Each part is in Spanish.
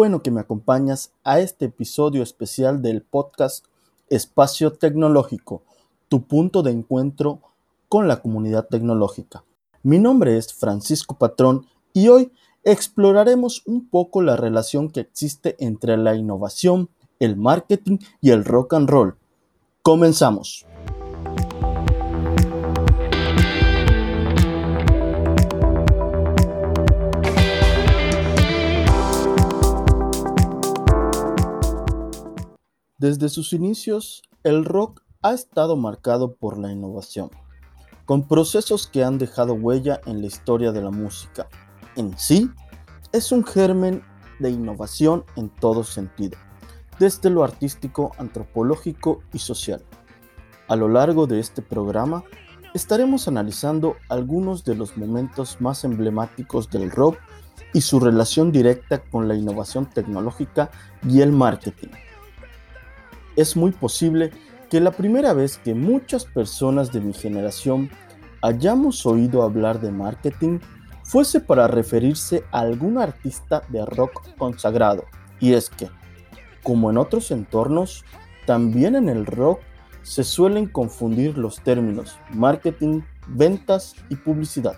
Bueno que me acompañas a este episodio especial del podcast Espacio Tecnológico, tu punto de encuentro con la comunidad tecnológica. Mi nombre es Francisco Patrón y hoy exploraremos un poco la relación que existe entre la innovación, el marketing y el rock and roll. Comenzamos. Desde sus inicios, el rock ha estado marcado por la innovación, con procesos que han dejado huella en la historia de la música. En sí, es un germen de innovación en todo sentido, desde lo artístico, antropológico y social. A lo largo de este programa, estaremos analizando algunos de los momentos más emblemáticos del rock y su relación directa con la innovación tecnológica y el marketing es muy posible que la primera vez que muchas personas de mi generación hayamos oído hablar de marketing fuese para referirse a algún artista de rock consagrado. Y es que, como en otros entornos, también en el rock se suelen confundir los términos marketing, ventas y publicidad.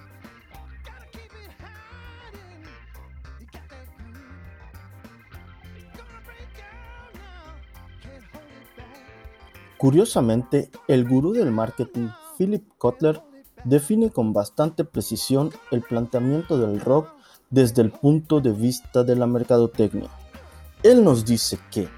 Curiosamente, el gurú del marketing, Philip Kotler, define con bastante precisión el planteamiento del rock desde el punto de vista de la mercadotecnia. Él nos dice que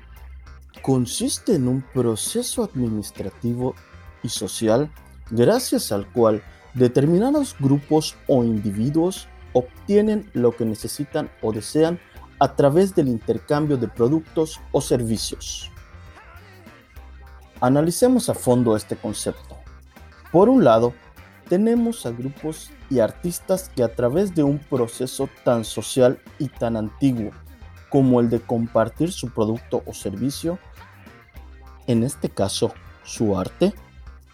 consiste en un proceso administrativo y social gracias al cual determinados grupos o individuos obtienen lo que necesitan o desean a través del intercambio de productos o servicios. Analicemos a fondo este concepto. Por un lado, tenemos a grupos y artistas que a través de un proceso tan social y tan antiguo como el de compartir su producto o servicio, en este caso su arte,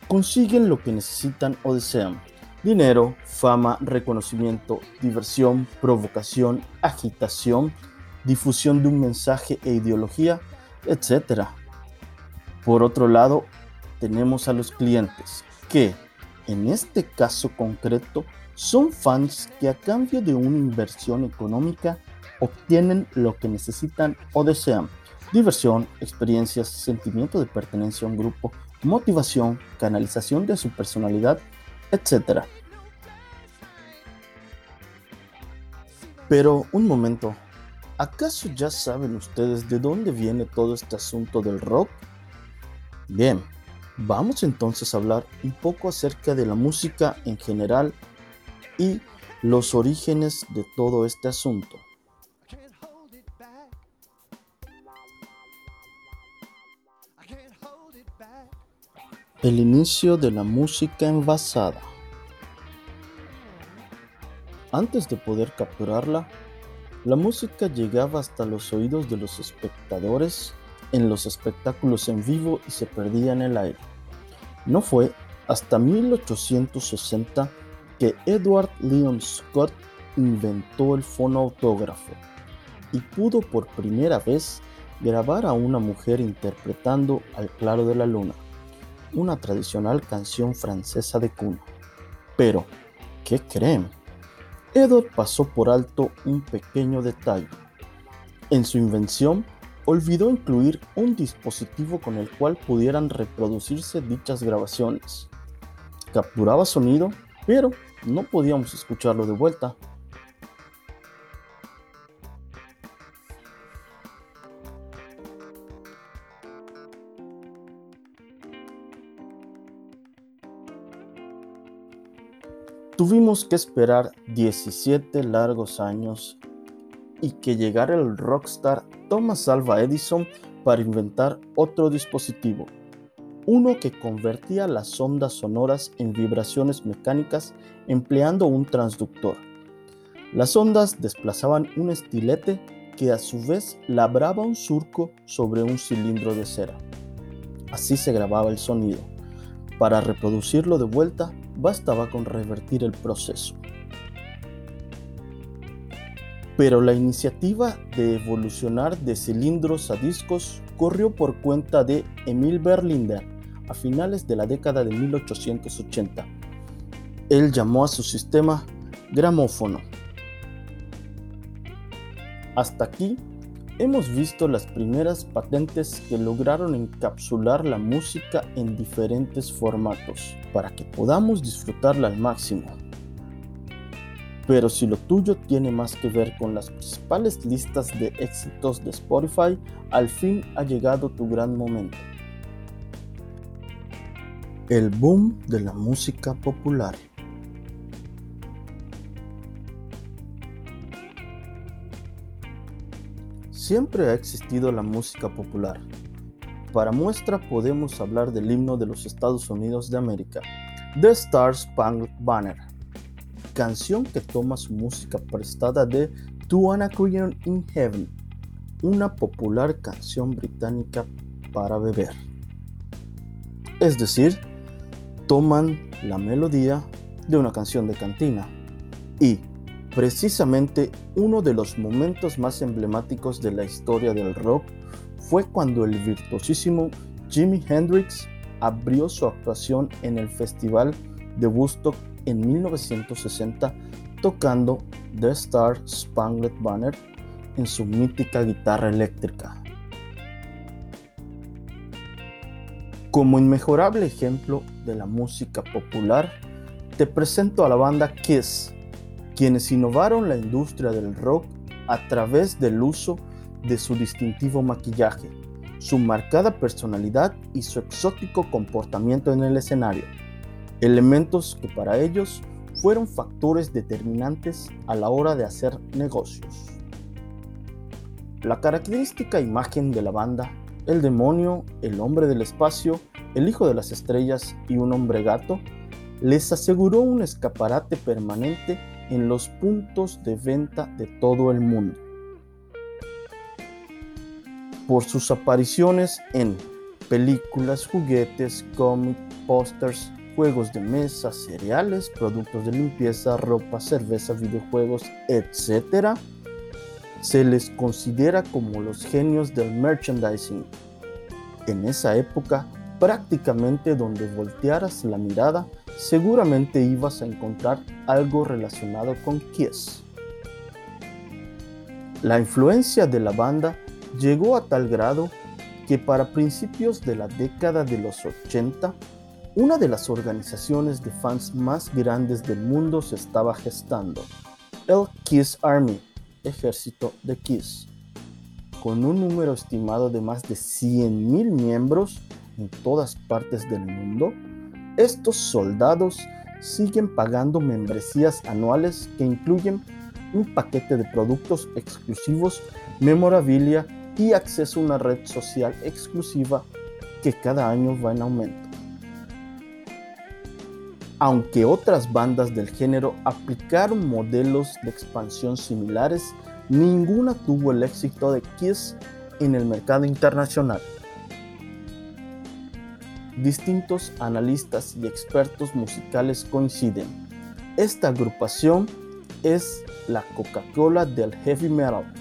consiguen lo que necesitan o desean. Dinero, fama, reconocimiento, diversión, provocación, agitación, difusión de un mensaje e ideología, etc. Por otro lado, tenemos a los clientes, que en este caso concreto son fans que a cambio de una inversión económica obtienen lo que necesitan o desean. Diversión, experiencias, sentimiento de pertenencia a un grupo, motivación, canalización de su personalidad, etc. Pero un momento, ¿acaso ya saben ustedes de dónde viene todo este asunto del rock? Bien, vamos entonces a hablar un poco acerca de la música en general y los orígenes de todo este asunto. El inicio de la música envasada. Antes de poder capturarla, la música llegaba hasta los oídos de los espectadores en los espectáculos en vivo y se perdía en el aire. No fue hasta 1860 que Edward Leon Scott inventó el fonautógrafo y pudo por primera vez grabar a una mujer interpretando Al claro de la luna, una tradicional canción francesa de cuna. Pero, ¿qué creen? Edward pasó por alto un pequeño detalle. En su invención olvidó incluir un dispositivo con el cual pudieran reproducirse dichas grabaciones. Capturaba sonido, pero no podíamos escucharlo de vuelta. Tuvimos que esperar 17 largos años y que llegara el rockstar Thomas Alva Edison para inventar otro dispositivo, uno que convertía las ondas sonoras en vibraciones mecánicas empleando un transductor. Las ondas desplazaban un estilete que a su vez labraba un surco sobre un cilindro de cera. Así se grababa el sonido. Para reproducirlo de vuelta bastaba con revertir el proceso. Pero la iniciativa de evolucionar de cilindros a discos corrió por cuenta de Emil Berliner a finales de la década de 1880. Él llamó a su sistema gramófono. Hasta aquí hemos visto las primeras patentes que lograron encapsular la música en diferentes formatos para que podamos disfrutarla al máximo. Pero si lo tuyo tiene más que ver con las principales listas de éxitos de Spotify, al fin ha llegado tu gran momento. El boom de la música popular. Siempre ha existido la música popular. Para muestra podemos hablar del himno de los Estados Unidos de América, The Star Spangled Banner, canción que toma su música prestada de To an in Heaven, una popular canción británica para beber. Es decir, toman la melodía de una canción de cantina y, precisamente, uno de los momentos más emblemáticos de la historia del rock fue cuando el virtuosísimo Jimi Hendrix abrió su actuación en el Festival de Woodstock en 1960 tocando The Star Spangled Banner en su mítica guitarra eléctrica. Como inmejorable ejemplo de la música popular, te presento a la banda Kiss, quienes innovaron la industria del rock a través del uso de su distintivo maquillaje, su marcada personalidad y su exótico comportamiento en el escenario elementos que para ellos fueron factores determinantes a la hora de hacer negocios. La característica imagen de la banda, el demonio, el hombre del espacio, el hijo de las estrellas y un hombre gato, les aseguró un escaparate permanente en los puntos de venta de todo el mundo. Por sus apariciones en películas, juguetes, cómics, pósters, juegos de mesa, cereales, productos de limpieza, ropa, cerveza, videojuegos, etc., se les considera como los genios del merchandising. En esa época, prácticamente donde voltearas la mirada, seguramente ibas a encontrar algo relacionado con Kiss. La influencia de la banda llegó a tal grado que para principios de la década de los 80 una de las organizaciones de fans más grandes del mundo se estaba gestando, el Kiss Army, ejército de Kiss. Con un número estimado de más de 100.000 miembros en todas partes del mundo, estos soldados siguen pagando membresías anuales que incluyen un paquete de productos exclusivos, memorabilia y acceso a una red social exclusiva que cada año va en aumento. Aunque otras bandas del género aplicaron modelos de expansión similares, ninguna tuvo el éxito de Kiss en el mercado internacional. Distintos analistas y expertos musicales coinciden. Esta agrupación es la Coca-Cola del heavy metal.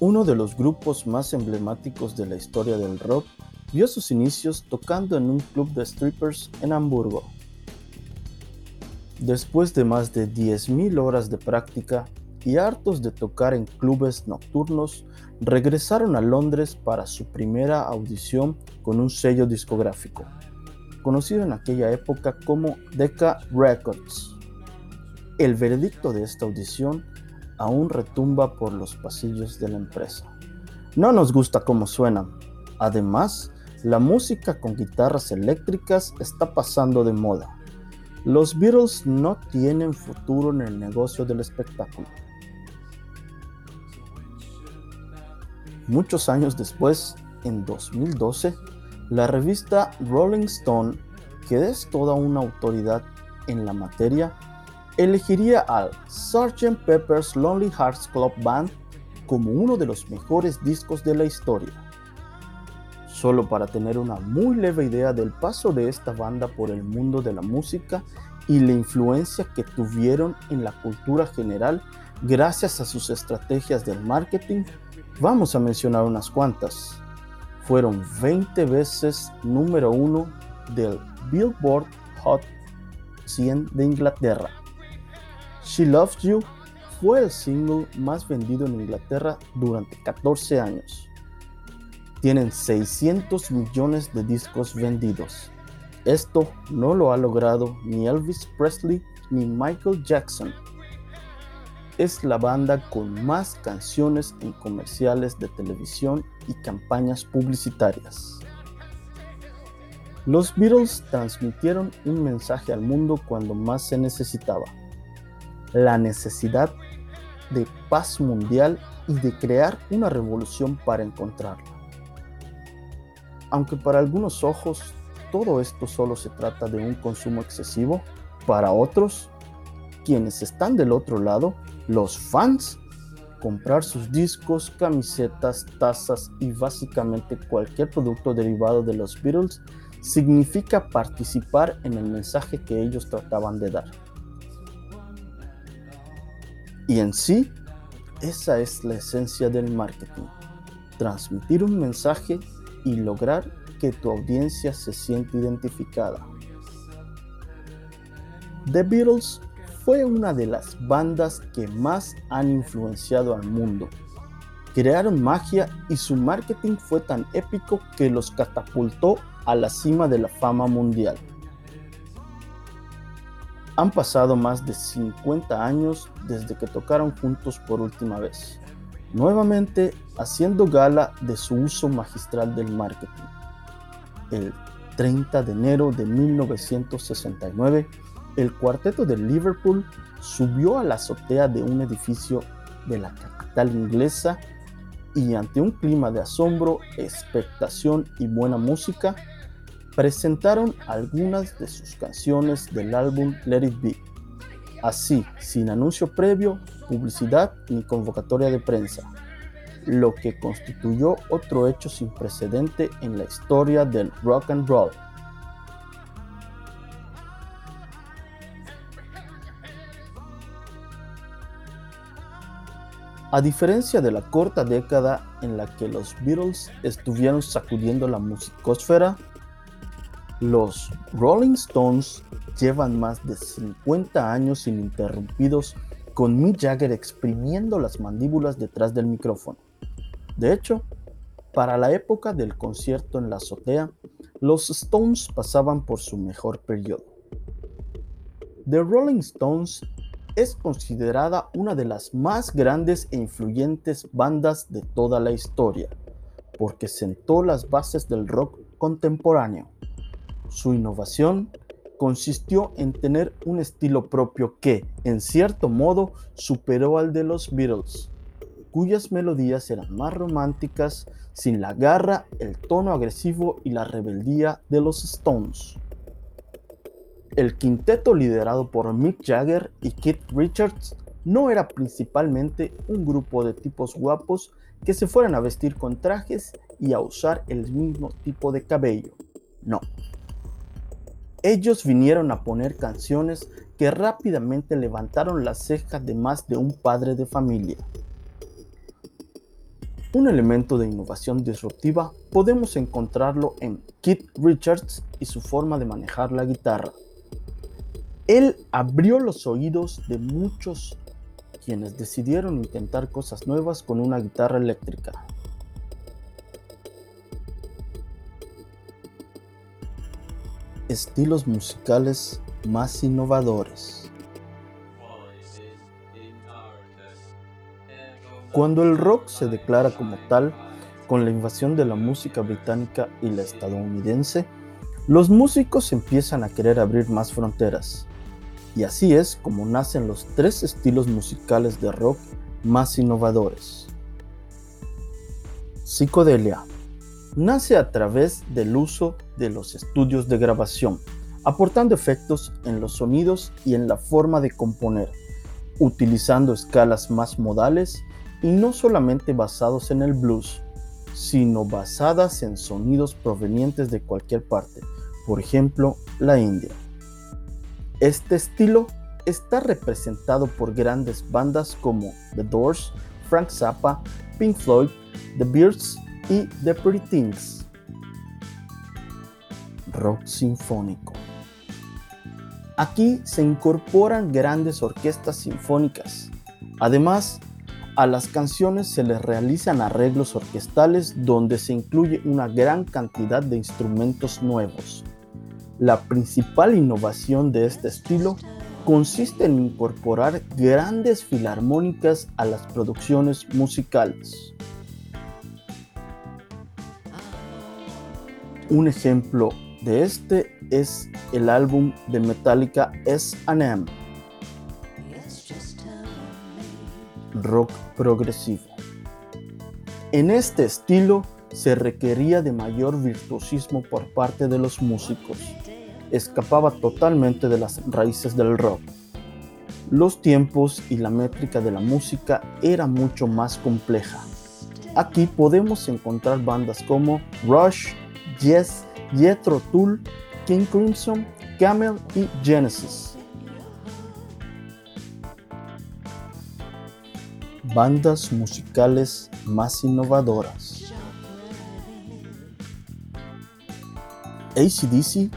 Uno de los grupos más emblemáticos de la historia del rock vio sus inicios tocando en un club de strippers en Hamburgo. Después de más de 10.000 horas de práctica y hartos de tocar en clubes nocturnos, regresaron a Londres para su primera audición con un sello discográfico, conocido en aquella época como Decca Records. El veredicto de esta audición aún retumba por los pasillos de la empresa. No nos gusta cómo suenan. Además, la música con guitarras eléctricas está pasando de moda. Los Beatles no tienen futuro en el negocio del espectáculo. Muchos años después, en 2012, la revista Rolling Stone, que es toda una autoridad en la materia, elegiría al Sgt. Pepper's Lonely Hearts Club Band como uno de los mejores discos de la historia solo para tener una muy leve idea del paso de esta banda por el mundo de la música y la influencia que tuvieron en la cultura general gracias a sus estrategias del marketing, vamos a mencionar unas cuantas. Fueron 20 veces número uno del Billboard Hot 100 de Inglaterra. She Loves You fue el single más vendido en Inglaterra durante 14 años. Tienen 600 millones de discos vendidos. Esto no lo ha logrado ni Elvis Presley ni Michael Jackson. Es la banda con más canciones en comerciales de televisión y campañas publicitarias. Los Beatles transmitieron un mensaje al mundo cuando más se necesitaba. La necesidad de paz mundial y de crear una revolución para encontrarla. Aunque para algunos ojos todo esto solo se trata de un consumo excesivo, para otros, quienes están del otro lado, los fans, comprar sus discos, camisetas, tazas y básicamente cualquier producto derivado de los Beatles significa participar en el mensaje que ellos trataban de dar. Y en sí, esa es la esencia del marketing. Transmitir un mensaje y lograr que tu audiencia se sienta identificada. The Beatles fue una de las bandas que más han influenciado al mundo crearon magia y su marketing fue tan épico que los catapultó a la cima de la fama mundial. Han pasado más de 50 años desde que tocaron juntos por última vez, nuevamente haciendo gala de su uso magistral del marketing. El 30 de enero de 1969, el cuarteto de Liverpool subió a la azotea de un edificio de la capital inglesa y ante un clima de asombro, expectación y buena música, presentaron algunas de sus canciones del álbum Let It Be. Así, sin anuncio previo, publicidad ni convocatoria de prensa, lo que constituyó otro hecho sin precedente en la historia del rock and roll. A diferencia de la corta década en la que los Beatles estuvieron sacudiendo la musicosfera, los Rolling Stones llevan más de 50 años ininterrumpidos con Mick Jagger exprimiendo las mandíbulas detrás del micrófono. De hecho, para la época del concierto en la azotea, los Stones pasaban por su mejor periodo. The Rolling Stones es considerada una de las más grandes e influyentes bandas de toda la historia, porque sentó las bases del rock contemporáneo. Su innovación consistió en tener un estilo propio que, en cierto modo, superó al de los Beatles, cuyas melodías eran más románticas, sin la garra, el tono agresivo y la rebeldía de los Stones. El quinteto liderado por Mick Jagger y Keith Richards no era principalmente un grupo de tipos guapos que se fueran a vestir con trajes y a usar el mismo tipo de cabello. No. Ellos vinieron a poner canciones que rápidamente levantaron las cejas de más de un padre de familia. Un elemento de innovación disruptiva podemos encontrarlo en Keith Richards y su forma de manejar la guitarra. Él abrió los oídos de muchos quienes decidieron intentar cosas nuevas con una guitarra eléctrica. Estilos musicales más innovadores. Cuando el rock se declara como tal, con la invasión de la música británica y la estadounidense, los músicos empiezan a querer abrir más fronteras, y así es como nacen los tres estilos musicales de rock más innovadores. Psicodelia nace a través del uso de los estudios de grabación, aportando efectos en los sonidos y en la forma de componer, utilizando escalas más modales y no solamente basados en el blues, sino basadas en sonidos provenientes de cualquier parte, por ejemplo, la India. Este estilo está representado por grandes bandas como The Doors, Frank Zappa, Pink Floyd, The Beards y The Pretty Things. Rock sinfónico. Aquí se incorporan grandes orquestas sinfónicas. Además, a las canciones se les realizan arreglos orquestales donde se incluye una gran cantidad de instrumentos nuevos. La principal innovación de este estilo consiste en incorporar grandes filarmónicas a las producciones musicales. Un ejemplo de este es el álbum de Metallica S&M rock progresivo. En este estilo se requería de mayor virtuosismo por parte de los músicos. Escapaba totalmente de las raíces del rock. Los tiempos y la métrica de la música era mucho más compleja. Aquí podemos encontrar bandas como Rush, Yes, Jethro Tull, King Crimson, Camel y Genesis. bandas musicales más innovadoras. ACDC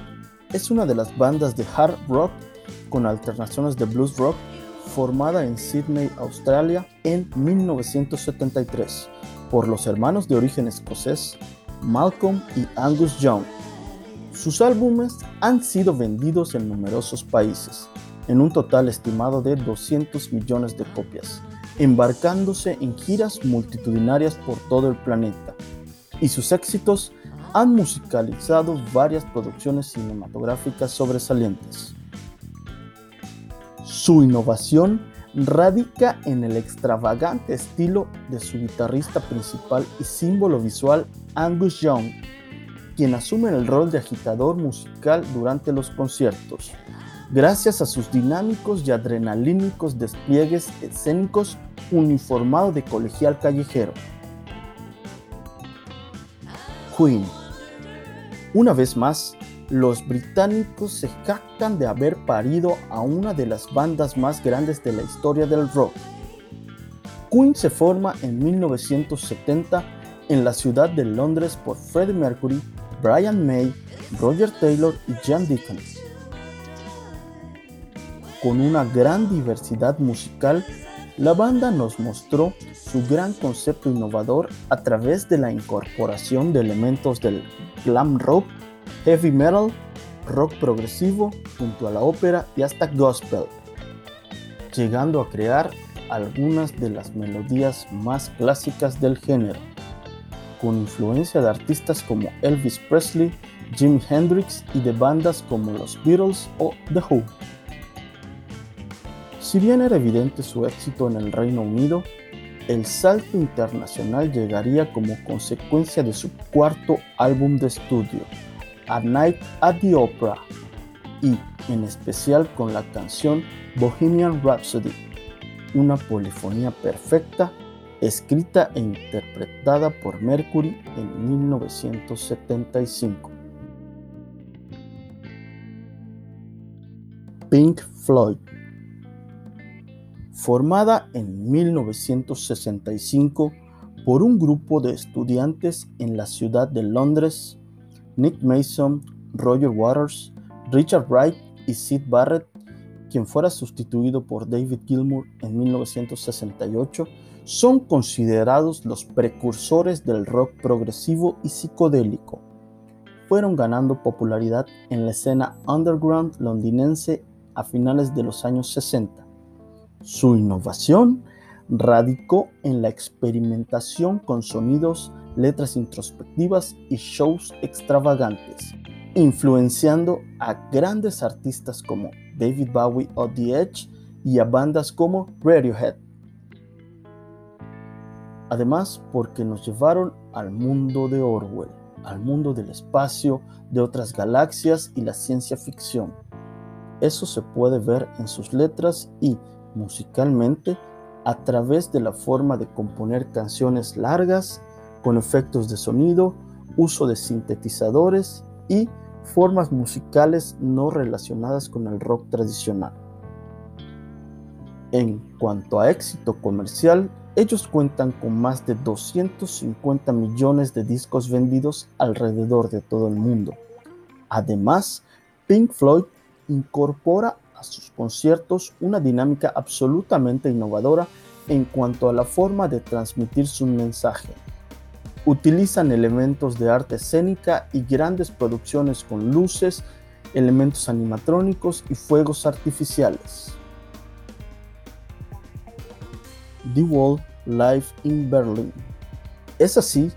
es una de las bandas de hard rock con alternaciones de blues rock formada en Sydney, Australia en 1973 por los hermanos de origen escocés Malcolm y Angus Young. Sus álbumes han sido vendidos en numerosos países, en un total estimado de 200 millones de copias, embarcándose en giras multitudinarias por todo el planeta, y sus éxitos han musicalizado varias producciones cinematográficas sobresalientes. Su innovación radica en el extravagante estilo de su guitarrista principal y símbolo visual Angus Young, quien asume el rol de agitador musical durante los conciertos, gracias a sus dinámicos y adrenalínicos despliegues escénicos uniformado de colegial callejero. Queen. Una vez más, los británicos se jactan de haber parido a una de las bandas más grandes de la historia del rock. Queen se forma en 1970 en la ciudad de Londres por Freddie Mercury, Brian May, Roger Taylor y Jan Deacon. Con una gran diversidad musical la banda nos mostró su gran concepto innovador a través de la incorporación de elementos del glam rock, heavy metal, rock progresivo, junto a la ópera y hasta gospel, llegando a crear algunas de las melodías más clásicas del género, con influencia de artistas como Elvis Presley, Jimi Hendrix y de bandas como los Beatles o The Who. Si bien era evidente su éxito en el Reino Unido, el salto internacional llegaría como consecuencia de su cuarto álbum de estudio, A Night at the Opera, y en especial con la canción Bohemian Rhapsody, una polifonía perfecta escrita e interpretada por Mercury en 1975. Pink Floyd formada en 1965 por un grupo de estudiantes en la ciudad de Londres, Nick Mason, Roger Waters, Richard Wright y Sid Barrett, quien fuera sustituido por David Gilmour en 1968, son considerados los precursores del rock progresivo y psicodélico. Fueron ganando popularidad en la escena underground londinense a finales de los años 60 su innovación radicó en la experimentación con sonidos, letras introspectivas y shows extravagantes, influenciando a grandes artistas como David Bowie o The Edge y a bandas como Radiohead. Además, porque nos llevaron al mundo de Orwell, al mundo del espacio, de otras galaxias y la ciencia ficción. Eso se puede ver en sus letras y musicalmente a través de la forma de componer canciones largas con efectos de sonido, uso de sintetizadores y formas musicales no relacionadas con el rock tradicional. En cuanto a éxito comercial, ellos cuentan con más de 250 millones de discos vendidos alrededor de todo el mundo. Además, Pink Floyd incorpora a sus conciertos una dinámica absolutamente innovadora en cuanto a la forma de transmitir su mensaje. Utilizan elementos de arte escénica y grandes producciones con luces, elementos animatrónicos y fuegos artificiales. The Wall Live in Berlin. Es así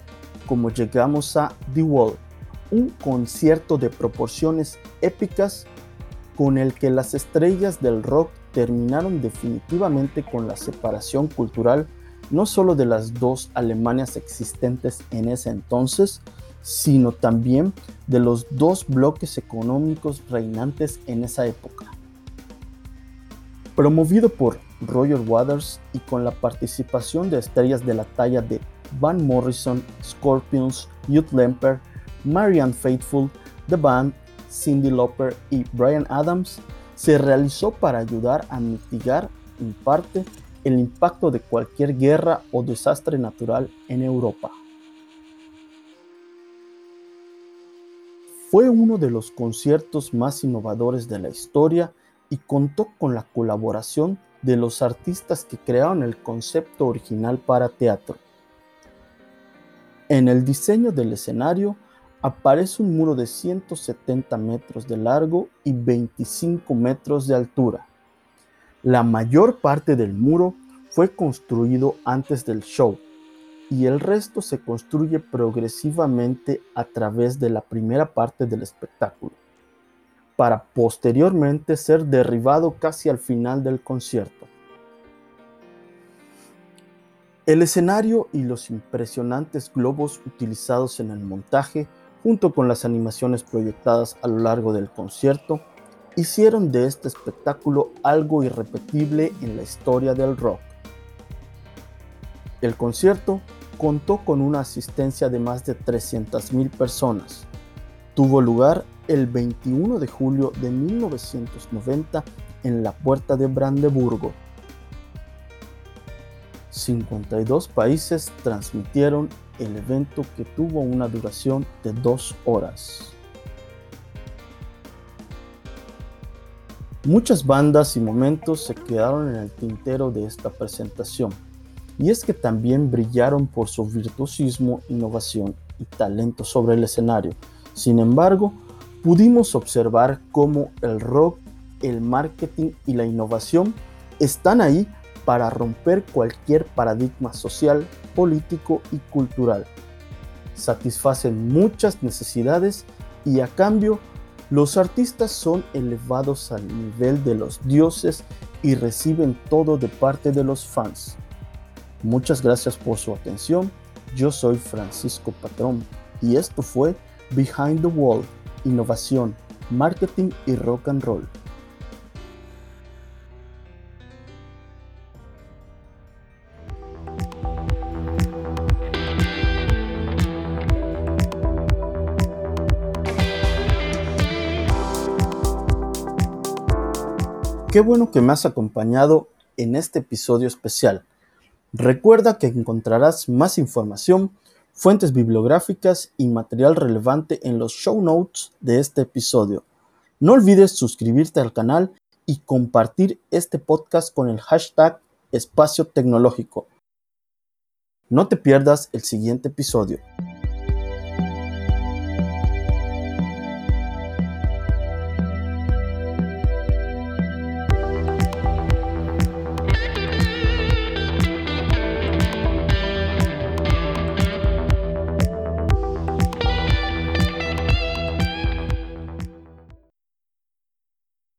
como llegamos a The Wall, un concierto de proporciones épicas con el que las estrellas del rock terminaron definitivamente con la separación cultural no solo de las dos Alemanias existentes en ese entonces, sino también de los dos bloques económicos reinantes en esa época. Promovido por Roger Waters y con la participación de estrellas de la talla de Van Morrison, Scorpions, Youth Lemper, Marianne Faithfull, The Band, Cindy Lauper y Brian Adams, se realizó para ayudar a mitigar en parte el impacto de cualquier guerra o desastre natural en Europa. Fue uno de los conciertos más innovadores de la historia y contó con la colaboración de los artistas que crearon el concepto original para teatro. En el diseño del escenario aparece un muro de 170 metros de largo y 25 metros de altura. La mayor parte del muro fue construido antes del show y el resto se construye progresivamente a través de la primera parte del espectáculo, para posteriormente ser derribado casi al final del concierto. El escenario y los impresionantes globos utilizados en el montaje junto con las animaciones proyectadas a lo largo del concierto, hicieron de este espectáculo algo irrepetible en la historia del rock. El concierto contó con una asistencia de más de 300.000 personas. Tuvo lugar el 21 de julio de 1990 en la Puerta de Brandeburgo. 52 países transmitieron el evento que tuvo una duración de dos horas. Muchas bandas y momentos se quedaron en el tintero de esta presentación, y es que también brillaron por su virtuosismo, innovación y talento sobre el escenario. Sin embargo, pudimos observar cómo el rock, el marketing y la innovación están ahí para romper cualquier paradigma social, político y cultural. Satisfacen muchas necesidades y a cambio los artistas son elevados al nivel de los dioses y reciben todo de parte de los fans. Muchas gracias por su atención. Yo soy Francisco Patrón y esto fue Behind the Wall, Innovación, Marketing y Rock and Roll. Qué bueno que me has acompañado en este episodio especial. Recuerda que encontrarás más información, fuentes bibliográficas y material relevante en los show notes de este episodio. No olvides suscribirte al canal y compartir este podcast con el hashtag espacio tecnológico. No te pierdas el siguiente episodio.